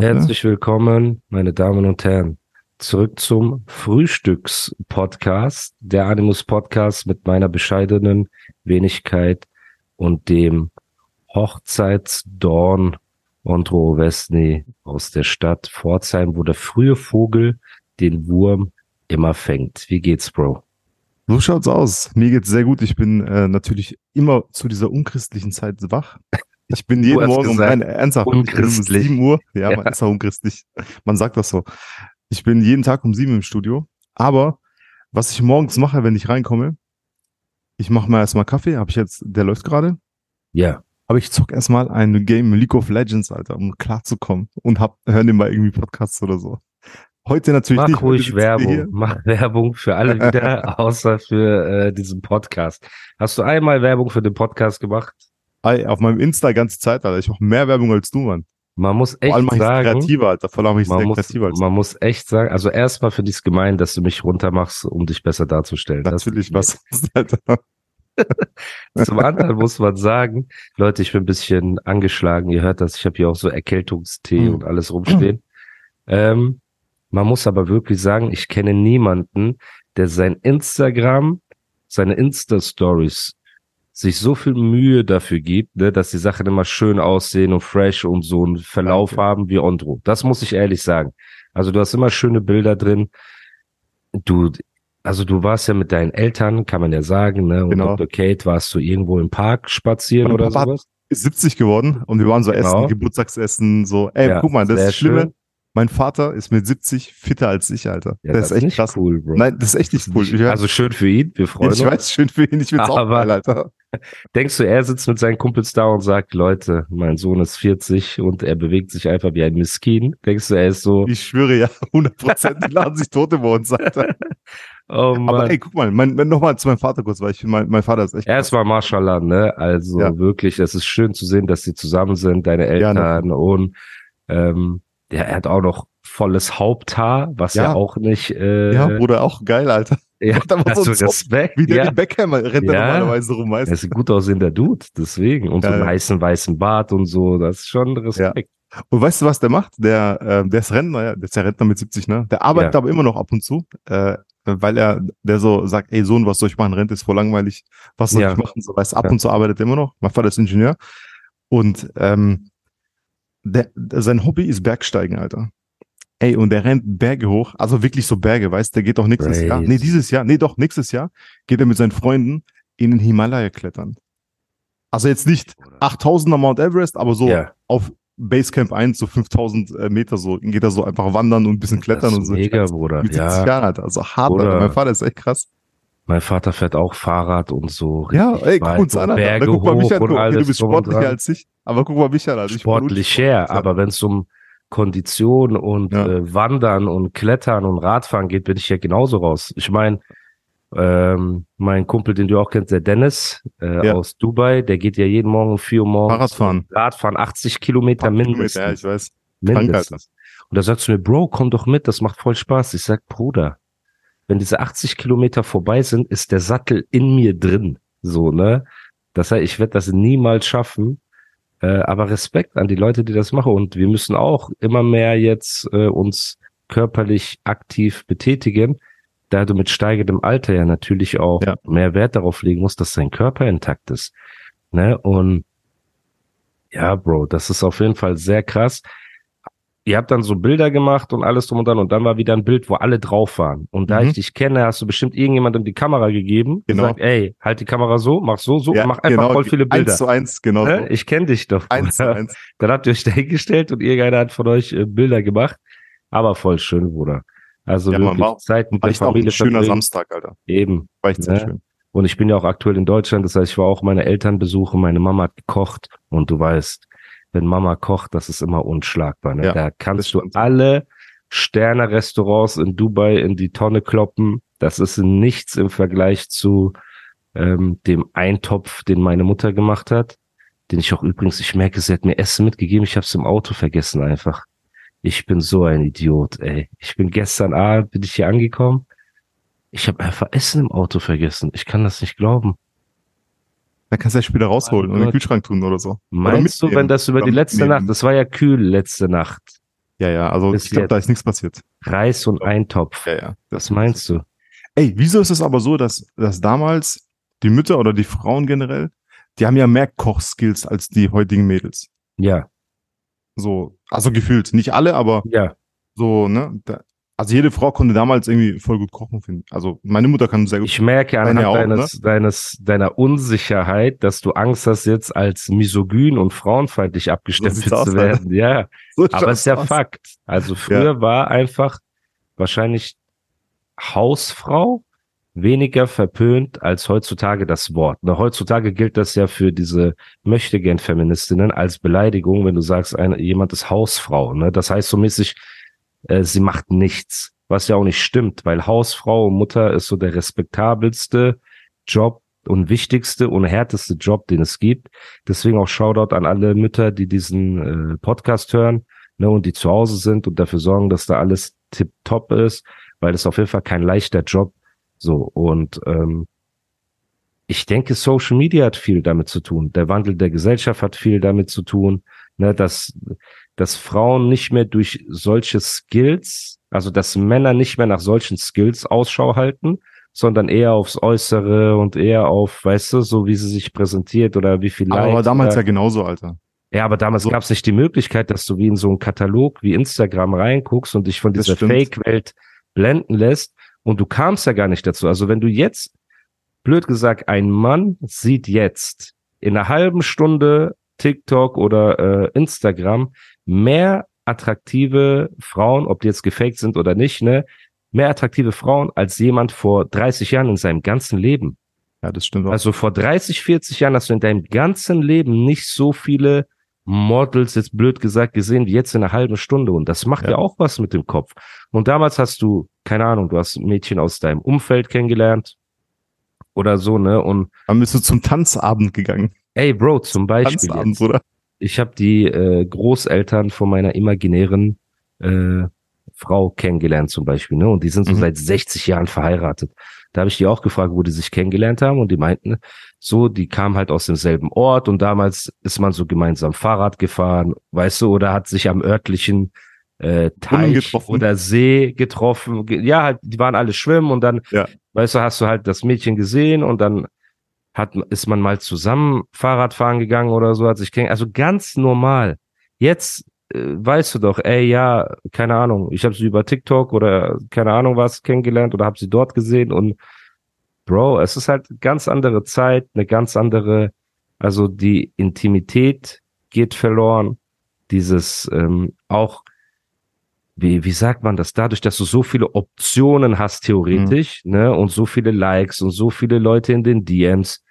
Herzlich willkommen, meine Damen und Herren, zurück zum Frühstückspodcast, der Animus Podcast mit meiner bescheidenen Wenigkeit und dem Hochzeitsdorn Andro Westny aus der Stadt Pforzheim, wo der frühe Vogel den Wurm immer fängt. Wie geht's, Bro? So schaut's aus. Mir geht's sehr gut. Ich bin äh, natürlich immer zu dieser unchristlichen Zeit wach. Ich bin jeden Morgen um gesagt, ein ernsthaft ich bin um unchristlich. 7 Uhr. Ja, man Ja. ist auch unchristlich. Man sagt das so. Ich bin jeden Tag um 7 im Studio. Aber was ich morgens mache, wenn ich reinkomme, ich mache mir erstmal Kaffee. Habe ich jetzt, der läuft gerade. Ja, Aber ich zock erstmal ein Game League of Legends, Alter, um klarzukommen. Und hab, hör nebenbei irgendwie Podcasts oder so. Heute natürlich mach nicht. heute ruhig. Werbung. Mach Werbung für alle wieder, außer für äh, diesen Podcast. Hast du einmal Werbung für den Podcast gemacht? Auf meinem Insta ganze Zeit, Alter. Ich mache mehr Werbung als du, Mann. Man muss echt Vor allem sagen, kreativer, Alter. Vor allem ich man muss, kreativer als man muss echt sagen, also erstmal finde ich es gemein, dass du mich runtermachst, um dich besser darzustellen. Natürlich, ist was, Alter. Zum anderen muss man sagen, Leute, ich bin ein bisschen angeschlagen. Ihr hört das, ich habe hier auch so Erkältungstee Hm. und alles rumstehen. Ähm, man muss aber wirklich sagen, ich kenne niemanden, der sein Instagram, seine Insta-Stories sich so viel Mühe dafür gibt, ne, dass die Sachen immer schön aussehen und fresh und so einen Verlauf Danke. haben wie Ondro. Das muss ich ehrlich sagen. Also du hast immer schöne Bilder drin. Du, also du warst ja mit deinen Eltern, kann man ja sagen, ne? Und Genau. Dr. Kate warst du irgendwo im Park spazieren oder Papa sowas? Ist 70 geworden und wir waren so Genau. essen, Geburtstagsessen, so. Ey, Ja, guck mal, das ist Schlimme. schön. Mein Vater ist mit 70 fitter als ich, Alter. Ja, das, ist echt nicht krass. cool, Bro. Nein, das ist echt nicht cool. Ich, also schön für ihn, wir freuen ich uns. weiß, schön für ihn, ich find's auch Aber- geil, Alter. Denkst du, er sitzt mit seinen Kumpels da und sagt, Leute, mein Sohn ist 40 und er bewegt sich einfach wie ein Miskin? Denkst du, er ist so, Ich schwöre ja, 100 Prozent, die laden sich Tote bei uns, Alter. oh Mann. Aber ey, guck mal, mein, mein, nochmal zu meinem Vater kurz, weil ich finde, mein, mein Vater ist echt Erstmal Mashallah, ne? Also Ja. wirklich, es ist schön zu sehen, dass sie zusammen sind, deine Ja, ne. Eltern und ähm, ja, er hat auch noch volles Haupthaar, was ja, Ja. auch nicht äh, Ja, Bruder, auch geil, Alter. ja, Hat aber so einen Respekt. Wie der ja. Beckham rennt Ja. er normalerweise rum, weißt Er ist ein gut aussehender Dude, deswegen. Und so Ja, einen ja. heißen weißen Bart und so, das ist schon Respekt. Und weißt du, was der macht? Der, äh, der ist Rentner, ja, der ist ja Rentner mit 70, ne? Der arbeitet Ja. aber immer noch ab und zu, äh, weil er, der so sagt, ey Sohn, was soll ich machen? Rente ist voll langweilig. Was soll Ja. ich machen? So, weißt du, ab Ja. und zu arbeitet er immer noch. Mein Vater ist Ingenieur. Und ähm, der, sein Hobby ist Bergsteigen, Alter. Ey, und der rennt Berge hoch, also wirklich so Berge, weißt du, der geht auch nächstes Crazy. Jahr. Nee, dieses Jahr, nee, doch, nächstes Jahr geht er mit seinen Freunden in den Himalaya klettern. Also jetzt nicht 8000er Mount Everest, aber so Ja. auf Basecamp 1, so 5000 äh, Meter, so geht er so einfach wandern und ein bisschen klettern und so. mega, Bruder. Mit 70 Ja, Jahren, Alter. Also hart, Bruder. Alter. Mein Vater ist echt krass. Mein Vater fährt auch Fahrrad und so. Ja, ey, guck uns an. Berge guck mal mich an, guck, okay, du bist sportlicher als ich. Aber guck mal mich an, bin Sportlicher, aber wenn es um Kondition und Ja. äh, Wandern und Klettern und Radfahren geht, bin ich ja genauso raus. Ich meine, ähm, mein Kumpel, den du auch kennst, der Dennis äh, Ja. aus Dubai, der geht ja jeden Morgen um 4 Uhr morgens Fahrradfahren. Radfahren, 80 Kilometer mindestens. Kilometer, Ja, ich weiß. Mindestens. Und da sagst du mir, Bro, komm doch mit, das macht voll Spaß. Ich sag, Bruder, wenn diese 80 Kilometer vorbei sind, ist der Sattel in mir drin. So, ne? Das heißt, ich werde das niemals schaffen. Äh, aber Respekt an die Leute, die das machen. Und wir müssen auch immer mehr jetzt äh, uns körperlich aktiv betätigen, da du mit steigendem Alter ja natürlich auch Ja. mehr Wert darauf legen musst, dass dein Körper intakt ist. Ne? Und ja, Bro, das ist auf jeden Fall sehr krass. Ihr habt dann so Bilder gemacht und alles drum und dran und dann war wieder ein Bild, wo alle drauf waren. Und da Mhm. ich dich kenne, hast du bestimmt irgendjemandem die Kamera gegeben, Genau. gesagt, ey, halt die Kamera so, mach so, so, Ja, mach einfach genau, voll viele Bilder. Eins zu eins, genau. Ne? so. Ich kenne dich doch. Eins zu eins. Dann habt ihr euch dahingestellt und irgendeiner hat von euch äh, Bilder gemacht. Aber voll schön, Bruder. Also Ja, wirklich war auch- Zeit mit War der auch Familie ein schöner verbringen. Samstag, Alter. Eben. War echt sehr Ne? schön. Und ich bin ja auch aktuell in Deutschland, das heißt, ich war auch meine Eltern besuchen, meine Mama hat gekocht und du weißt, wenn Mama kocht, das ist immer unschlagbar. Ne? Ja, da kannst du alle Sterne-Restaurants in Dubai in die Tonne kloppen. Das ist nichts im Vergleich zu ähm, dem Eintopf, den meine Mutter gemacht hat. Den ich auch übrigens, ich merke, sie hat mir Essen mitgegeben, ich habe es im Auto vergessen einfach. Ich bin so ein Idiot, ey. Ich bin gestern Abend, bin ich hier angekommen. Ich habe einfach Essen im Auto vergessen. Ich kann das nicht glauben. Dann kannst du ja später rausholen und in den. Kühlschrank tun oder so. Oder Meinst du, mitnehmen. wenn das über Oder die letzte mitnehmen. Nacht, das war ja kühl letzte Nacht, Ja, ja, also Bis ich glaube, da ist nichts passiert. Reis und Eintopf. Ja, ja. Was meinst du? Ey, wieso ist es aber so, dass, dass damals die Mütter oder die Frauen generell, die haben ja mehr Kochskills als die heutigen Mädels. Ja, So, also gefühlt. Nicht alle, aber ja. so, ne? Da, also jede Frau konnte damals irgendwie voll gut kochen finden. Also meine Mutter kann sehr gut. Ich merke anhand Deine auch, ne? deines, deines, deiner Unsicherheit, dass du Angst hast, jetzt als misogyn und frauenfeindlich So abgestempelt aus, zu werden. Ja, So aber es ist ja aus. Fakt. Also früher war einfach wahrscheinlich Hausfrau weniger verpönt als heutzutage das Wort. Ne, heutzutage gilt das ja für diese möchtegern Feministinnen als Beleidigung, wenn du sagst, eine, jemand ist Hausfrau. Ne? Das heißt so mäßig, äh, sie macht nichts, was ja auch nicht stimmt, weil Hausfrau und Mutter ist so der respektabelste Job und wichtigste und härteste Job, den es gibt. Deswegen auch Shoutout an alle Mütter, die diesen äh, Podcast hören ne, und die zu Hause sind und dafür sorgen, dass da alles tipptopp ist, weil es auf jeden Fall kein leichter Job so und ähm, ich denke, Social Media hat viel damit zu tun. Der Wandel der Gesellschaft hat viel damit zu tun, ne, dass dass Frauen nicht mehr durch solche Skills, also dass Männer nicht mehr nach solchen Skills Ausschau halten, sondern eher aufs Äußere und eher auf, weißt du, so wie sie sich präsentiert oder wie viel Aber war damals ja genauso, Alter. ja, aber damals So. gab es nicht die Möglichkeit, dass du wie in so einen Katalog wie Instagram reinguckst und dich von dieser. Fake-Welt blenden lässt. Und du kamst ja gar nicht dazu. Also wenn du jetzt, blöd gesagt, ein Mann sieht jetzt in einer halben Stunde TikTok oder äh, Instagram mehr attraktive Frauen, ob die jetzt gefaked sind oder nicht, ne, mehr attraktive Frauen als jemand vor 30 Jahren in seinem ganzen Leben. Ja, das stimmt auch. Also vor 30, 40 Jahren hast du in deinem ganzen Leben nicht so viele Models, jetzt blöd gesagt, gesehen wie jetzt in einer halben Stunde. Und das macht ja, Ja. auch was mit dem Kopf. Und damals hast du, keine Ahnung, du hast ein Mädchen aus deinem Umfeld kennengelernt oder so, ne? Und Dann bist du zum Tanzabend gegangen. ey, Bro, zum Beispiel, Tanzabend, jetzt, oder? Ich habe die äh, Großeltern von meiner imaginären äh, Frau kennengelernt zum Beispiel, ne? Und die sind so Mhm. seit 60 Jahren verheiratet. Da habe ich die auch gefragt, wo die sich kennengelernt haben und die meinten, so, die kamen halt aus demselben Ort und damals ist man so gemeinsam Fahrrad gefahren, weißt du, oder hat sich am örtlichen äh, Teich oder See getroffen. Ge- Ja, halt, die waren alle schwimmen und dann, Ja. weißt du, hast du halt das Mädchen gesehen und dann hat, ist man mal zusammen Fahrrad fahren gegangen oder so, hat sich also ganz normal. Jetzt äh, weißt du doch, ey, ja, keine Ahnung, ich habe sie über TikTok oder keine Ahnung was kennengelernt oder habe sie dort gesehen und Bro, es ist halt eine ganz andere Zeit, eine ganz andere, also die Intimität geht verloren, dieses ähm, auch, wie, wie sagt man das, dadurch, dass du so viele Optionen hast theoretisch, ne, und so viele Likes und so viele Leute in den DMs,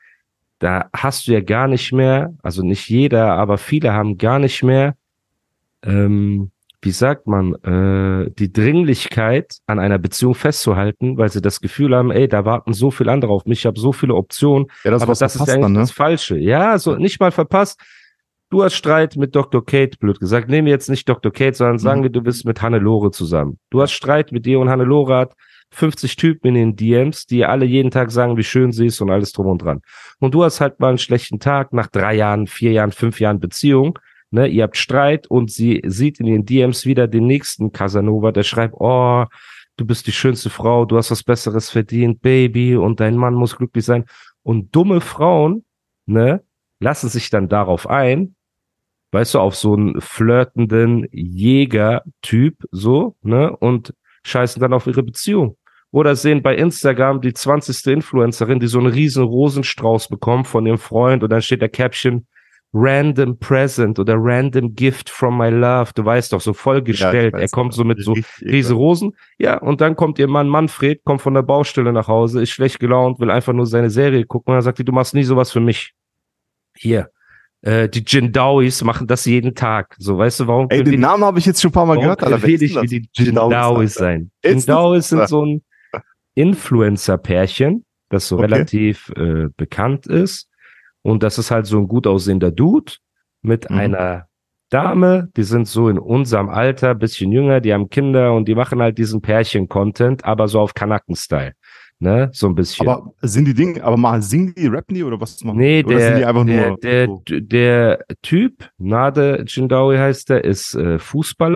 da hast du ja gar nicht mehr, also nicht jeder, aber viele haben gar nicht mehr, ähm, wie sagt man, äh, die Dringlichkeit an einer Beziehung festzuhalten, weil sie das Gefühl haben, ey, da warten so viele andere auf mich, ich habe so viele Optionen, Ja, das aber das ist ja eigentlich dann, ne? das Falsche. Ja, so nicht mal verpasst. Du hast Streit mit Dr. Kate, blöd gesagt. Nehmen wir jetzt nicht Dr. Kate, sondern sagen Mhm. wir, du bist mit Hannelore zusammen. Du hast Streit mit dir und Hannelore hat 50 Typen in den DMs, die alle jeden Tag sagen, wie schön sie ist und alles drum und dran. Und du hast halt mal einen schlechten Tag nach drei Jahren, vier Jahren, fünf Jahren Beziehung. Ne, ihr habt Streit und sie sieht in den DMs wieder den nächsten Casanova, der schreibt, oh, du bist die schönste Frau, du hast was Besseres verdient, Baby, und dein Mann muss glücklich sein. Und dumme Frauen, ne, lassen sich dann darauf ein, weißt du, auf so einen flirtenden Jäger-Typ, so, ne, und scheißen dann auf ihre Beziehung. Oder sehen bei Instagram die 20. Influencerin, die so einen riesen Rosenstrauß bekommt von ihrem Freund und dann steht der Caption, Random Present oder Random Gift from my love. Du weißt doch, so vollgestellt. Ja, ich er kommt so mit so Richtig riese Rosen. Ja, und dann kommt ihr Mann Manfred, kommt von der Baustelle nach Hause, ist schlecht gelaunt, will einfach nur seine Serie gucken. Und dann sagt die, du machst nie sowas für mich. Hier, Äh, die Jindawis machen das jeden Tag. So, weißt du, warum Ey, den Namen habe ich jetzt schon ein paar Mal gehört, Alter. nicht denn wie die Jindawis, sein? Jindawis sind so ein Influencer-Pärchen, das so Okay. relativ äh, bekannt ist. Und das ist halt so ein gut aussehender Dude mit Mhm. einer Dame, die sind so in unserem Alter, bisschen jünger, die haben Kinder und die machen halt diesen Pärchen-Content, aber so auf Kanaken-Style. Ne? So ein bisschen. Aber sind die Dinge, aber mal singen die, rappen die oder was machen Nee, die? Oder der, sind die einfach der, nur der, so? der Typ, Nade Jindawi heißt der, ist äh, Fußballer.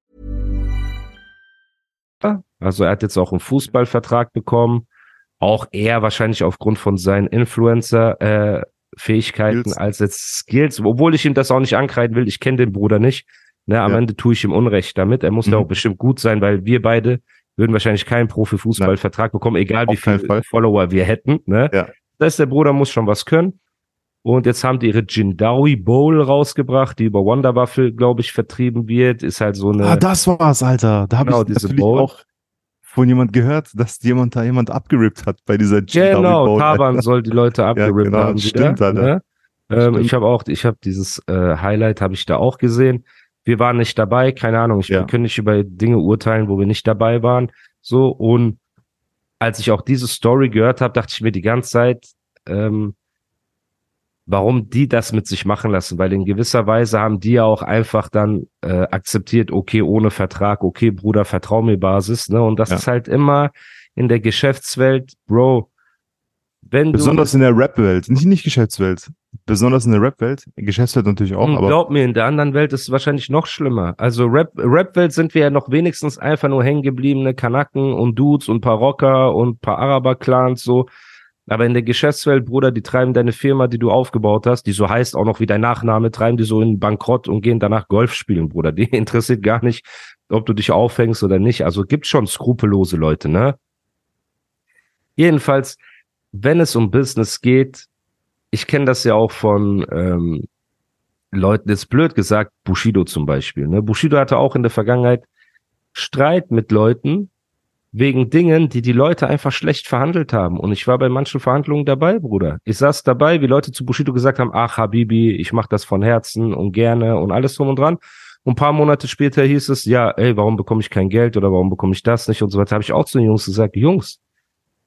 Also er hat jetzt auch einen Fußballvertrag bekommen. Auch er wahrscheinlich aufgrund von seinen Influencer-Fähigkeiten Skills. als jetzt Skills, obwohl ich ihm das auch nicht ankreiden will. Ich kenne den Bruder nicht. Ne, am Ja. Ende tue ich ihm Unrecht damit. Er muss Mhm. ja auch bestimmt gut sein, weil wir beide würden wahrscheinlich keinen Profifußballvertrag bekommen, egal wie Auf keinen viele. Follower wir hätten. Ne? Ja. Das heißt, der Bruder muss schon was können. Und jetzt haben die ihre Jindawi Bowl rausgebracht, die über Wonderwaffel, glaube ich, vertrieben wird. Ist halt so eine. Ah, das war's, Alter. Da habe Genau, ich diese Bowl. auch von jemand gehört, dass jemand da jemand abgerippt hat bei dieser Jindawi Genau, Bowl, Taban Alter. soll die Leute abgerippt genau, haben. stimmt, wieder, Alter. Ne? Ähm, Stimmt. ich habe auch, ich habe dieses äh, Highlight habe ich da auch gesehen. Wir waren nicht dabei, keine Ahnung. Ich Ja. wir können nicht über Dinge urteilen, wo wir nicht dabei waren. So und als ich auch diese Story gehört habe, dachte ich mir die ganze Zeit, ähm, warum die das mit sich machen lassen, weil in gewisser Weise haben die ja auch einfach dann äh, akzeptiert, okay, ohne Vertrag, okay, Bruder, vertrau mir Basis, ne? Und das Ja. ist halt immer in der Geschäftswelt, Bro, wenn Besonders in der Rap-Welt, nicht, nicht Geschäftswelt, besonders in der Rap-Welt, Geschäftswelt natürlich auch, du, aber glaub mir, in der anderen Welt ist es wahrscheinlich noch schlimmer. Also Rap, Rap-Welt sind wir ja noch wenigstens einfach nur hängengebliebene Kanaken und Dudes und paar Rocker und paar Araber-Clans so. Aber in der Geschäftswelt, Bruder, die treiben deine Firma, die du aufgebaut hast, die so heißt, auch noch wie dein Nachname, treiben die so in Bankrott und gehen danach Golf spielen, Bruder. Die interessiert gar nicht, ob du dich aufhängst oder nicht. Also gibt schon skrupellose Leute, ne? Jedenfalls, wenn es um Business geht, ich kenne das ja auch von ähm, Leuten, jetzt blöd gesagt, Bushido zum Beispiel. Ne? Bushido hatte auch in der Vergangenheit Streit mit Leuten wegen Dingen, die die Leute einfach schlecht verhandelt haben. Und ich war bei manchen Verhandlungen dabei, Bruder. Ich saß dabei, wie Leute zu Bushido gesagt haben, ach Habibi, ich mach das von Herzen und gerne und alles drum und dran. Und ein paar Monate später hieß es, ja, ey, warum bekomme ich kein Geld oder warum bekomme ich das nicht und so weiter. Habe ich auch zu den Jungs gesagt, Jungs,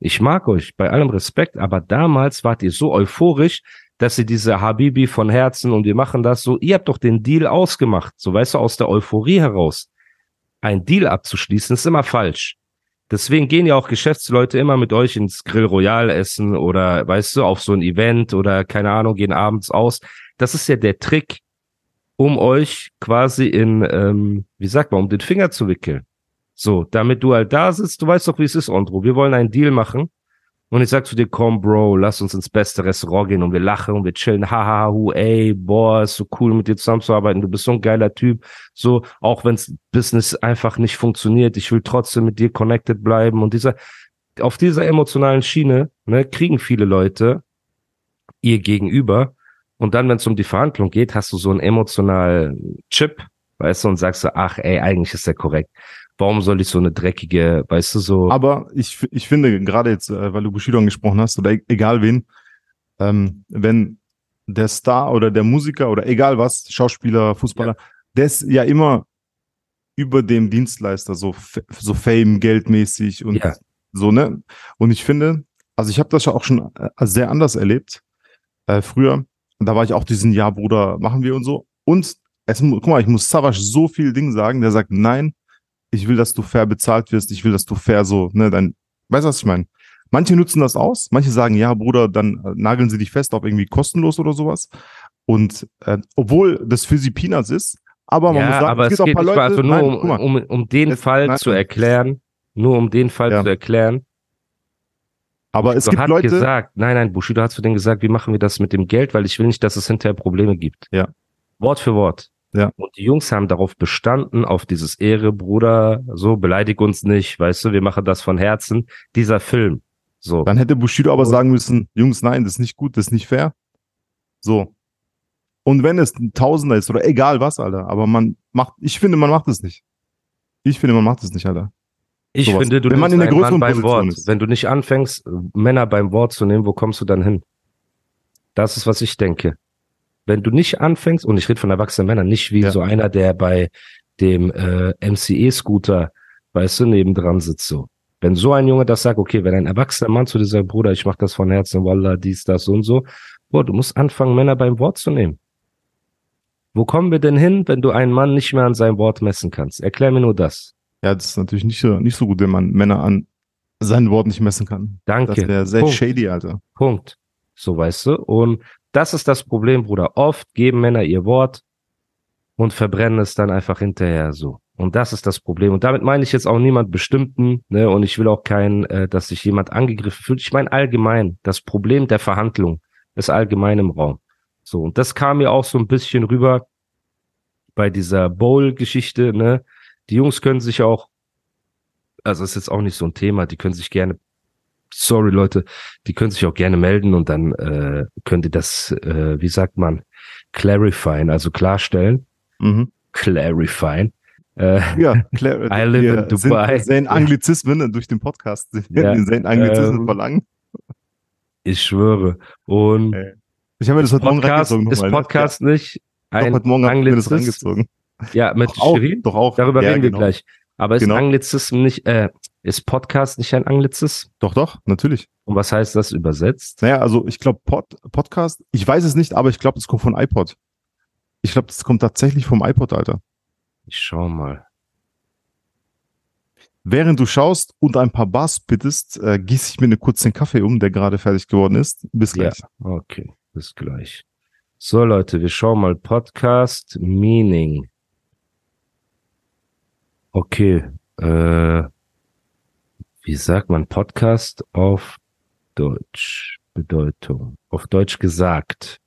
ich mag euch, bei allem Respekt, aber damals wart ihr so euphorisch, dass ihr diese Habibi von Herzen und wir machen das so, ihr habt doch den Deal ausgemacht, so weißt du, aus der Euphorie heraus. Ein Deal abzuschließen ist immer falsch. Deswegen gehen ja auch Geschäftsleute immer mit euch ins Grill Royal essen oder, weißt du, auf so ein Event oder keine Ahnung, gehen abends aus. Das ist ja der Trick, um euch quasi in, ähm, wie sagt man, um den Finger zu wickeln. So, damit du halt da sitzt, du weißt doch, wie es ist, Andro. Wir wollen einen Deal machen. Und ich sag zu dir, komm, Bro, lass uns ins beste Restaurant gehen und wir lachen und wir chillen, haha, hu, ey, boah, ist so cool mit dir zusammenzuarbeiten, du bist so ein geiler Typ. So, auch wenns Business einfach nicht funktioniert, ich will trotzdem mit dir connected bleiben. Und dieser, auf dieser emotionalen Schiene, ne, kriegen viele Leute ihr Gegenüber. Und dann, wenn es um die Verhandlung geht, hast du so einen emotionalen Chip, weißt du, und sagst du, ach, ey, eigentlich ist der korrekt. Warum soll ich so eine dreckige, weißt du, so. Aber ich, ich finde, gerade jetzt, äh, weil du Bushido angesprochen hast, oder e- egal wen, ähm, wenn der Star oder der Musiker oder egal was, Schauspieler, Fußballer, der ist ja immer über dem Dienstleister, so, so Fame, geldmäßig und Ja. So, ne? Und ich finde, also ich habe das ja auch schon äh, sehr anders erlebt. Äh, früher, da war ich auch diesen, ja, Bruder, machen wir und so. Und es, guck mal, ich muss Savage so viel Dinge sagen, der sagt, nein, ich will, dass du fair bezahlt wirst, ich will, dass du fair so, ne, dein, weißt du, was ich meine? Manche nutzen das aus, manche sagen, ja, Bruder, dann äh, nageln sie dich fest auf irgendwie kostenlos oder sowas. Und äh, obwohl das für sie Peanuts ist, aber man ja, muss sagen, aber es, auch geht paar nicht mal, also nur nein, um, mal, um, um den Es- Fall nein, zu erklären, nur um den Fall Ja. zu erklären. aber es Du gibt hast Leute, gesagt, nein, nein, Bushido hat zu denen gesagt, wie machen wir das mit dem Geld, weil ich will nicht, dass es hinterher Probleme gibt. Ja. Wort für Wort. Ja. Und die Jungs haben darauf bestanden, auf dieses Ehre, Bruder, so, beleidig uns nicht, weißt du, wir machen das von Herzen. Dieser Film. So. dann hätte Bushido aber sagen müssen, Jungs, nein, das ist nicht gut, das ist nicht fair. So. Und wenn es ein Tausender ist oder egal was, Alter, aber man macht, ich finde, man macht es nicht. Ich finde, man macht es nicht, Alter. Ich sowas. finde, du Wenn man in der größeren beim Position Wort. ist. Wenn du nicht anfängst, Männer beim Wort zu nehmen, wo kommst du dann hin? Das ist, was ich denke. Wenn du nicht anfängst, und ich rede von erwachsenen Männern, nicht wie Ja. so einer, der bei dem äh, MCE-Scooter, weißt du, nebendran sitzt so. Wenn so ein Junge das sagt, okay, wenn ein erwachsener Mann zu dir sagt, Bruder, ich mach das von Herzen, Wallah, dies, das so und so, boah, du musst anfangen, Männer beim Wort zu nehmen. Wo kommen wir denn hin, wenn du einen Mann nicht mehr an seinem Wort messen kannst? Erklär mir nur das. Ja, das ist natürlich nicht so, nicht so gut, wenn man Männer an seinen Wort nicht messen kann. Danke. Das wäre sehr Punkt. shady, Alter. Punkt. So weißt du. Und das ist das Problem, Bruder. Oft geben Männer ihr Wort und verbrennen es dann einfach hinterher so. Und das ist das Problem. Und damit meine ich jetzt auch niemand bestimmten, ne? Und ich will auch keinen, äh, dass sich jemand angegriffen fühlt. Ich meine allgemein, das Problem der Verhandlung ist allgemein im Raum. So, und das kam mir auch so ein bisschen rüber bei dieser Bowl-Geschichte, ne? Die Jungs können sich auch, also ist jetzt auch nicht so ein Thema, die können sich gerne, sorry Leute, die können sich auch gerne melden und dann äh, könnt ihr das, äh, wie sagt man, clarifyen, also klarstellen, Mhm. clarifyen. Äh, Ja, klar. I live in Dubai. In Anglizismen durch den Podcast. Ja, in Anglizismen ähm, verlangen. ich schwöre. Und Ey, Ich habe mir das heute Morgen reingezogen. ist nochmal, ne? Podcast nicht Ja, doch, ein heute Morgen habe ich mir das reingezogen. Ja, mit Doch auch, doch auch. Darüber Ja, reden wir genau. gleich. Aber ist Genau. Anglizism nicht, äh, ist Podcast nicht ein Anglizism? Doch, doch, natürlich. Und was heißt das übersetzt? Naja, also ich glaube, Pod, Podcast, ich weiß es nicht, aber ich glaube, das kommt von iPod. Ich glaube, das kommt tatsächlich vom iPod, Alter. Ich schau mal. Während du schaust und ein paar Bars bittest, äh, gieße ich mir eine kurz den Kaffee um, der gerade fertig geworden ist. Bis Ja, gleich. okay, bis gleich. So Leute, wir schauen mal Podcast Meaning. Okay, äh, wie sagt man Podcast auf Deutsch? Bedeutung. Auf Deutsch gesagt.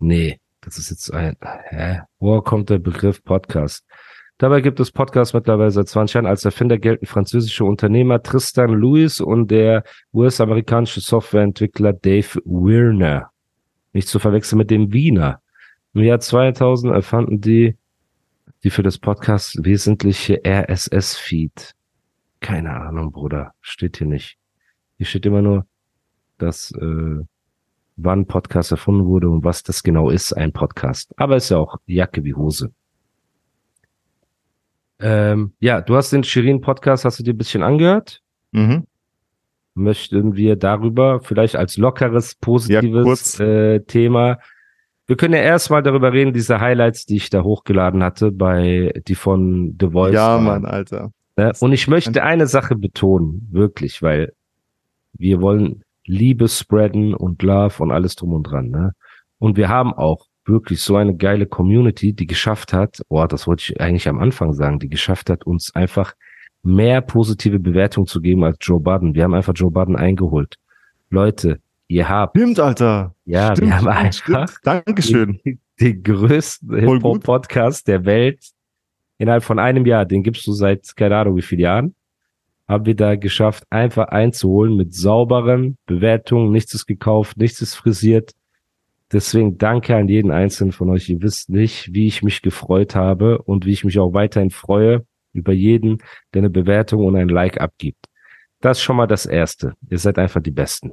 Nee, das ist jetzt ein, hä? Woher kommt der Begriff Podcast? Dabei gibt es Podcasts mittlerweile seit 20 Jahren. Als Erfinder gelten französische Unternehmer Tristan Lewis und der US-amerikanische Softwareentwickler Dave Wirner. Nicht zu verwechseln mit dem Wiener. Im Jahr 2000 erfanden die die für das Podcast wesentliche RSS-Feed. Keine Ahnung, Bruder. Steht hier nicht. Hier steht immer nur, dass äh, wann Podcast erfunden wurde und was das genau ist, ein Podcast. Aber ist ja auch Jacke wie Hose. Ähm, ja, du hast den Shirin-Podcast, hast du dir ein bisschen angehört? Mhm. möchten wir darüber vielleicht als lockeres, positives kurz. äh, Thema. Wir können ja erstmal darüber reden, diese Highlights, die ich da hochgeladen hatte, bei die von The Voice. Ja, waren, Mann, Alter. Ne? Und ich möchte eine Sache betonen, wirklich, weil wir wollen Liebe spreaden und Love und alles drum und dran. Ne? Und wir haben auch wirklich so eine geile Community, die geschafft hat, oh, das wollte ich eigentlich am Anfang sagen, die geschafft hat, uns einfach mehr positive Bewertungen zu geben als Joe Budden. Wir haben einfach Joe Budden eingeholt. Leute, ihr habt, Stimmt, Alter. ja, stimmt, wir haben einfach stimmt. Dankeschön. den, den größten. Hip-Hop-Podcast der Welt innerhalb von einem Jahr. Den gibst du seit, keine Ahnung, wie viele Jahren. Haben wir da geschafft, einfach einzuholen mit sauberen Bewertungen. Nichts ist gekauft, nichts ist frisiert. Deswegen danke an jeden einzelnen von euch. Ihr wisst nicht, wie ich mich gefreut habe und wie ich mich auch weiterhin freue über jeden, der eine Bewertung und ein Like abgibt. Das ist schon mal das Erste. Ihr seid einfach die Besten.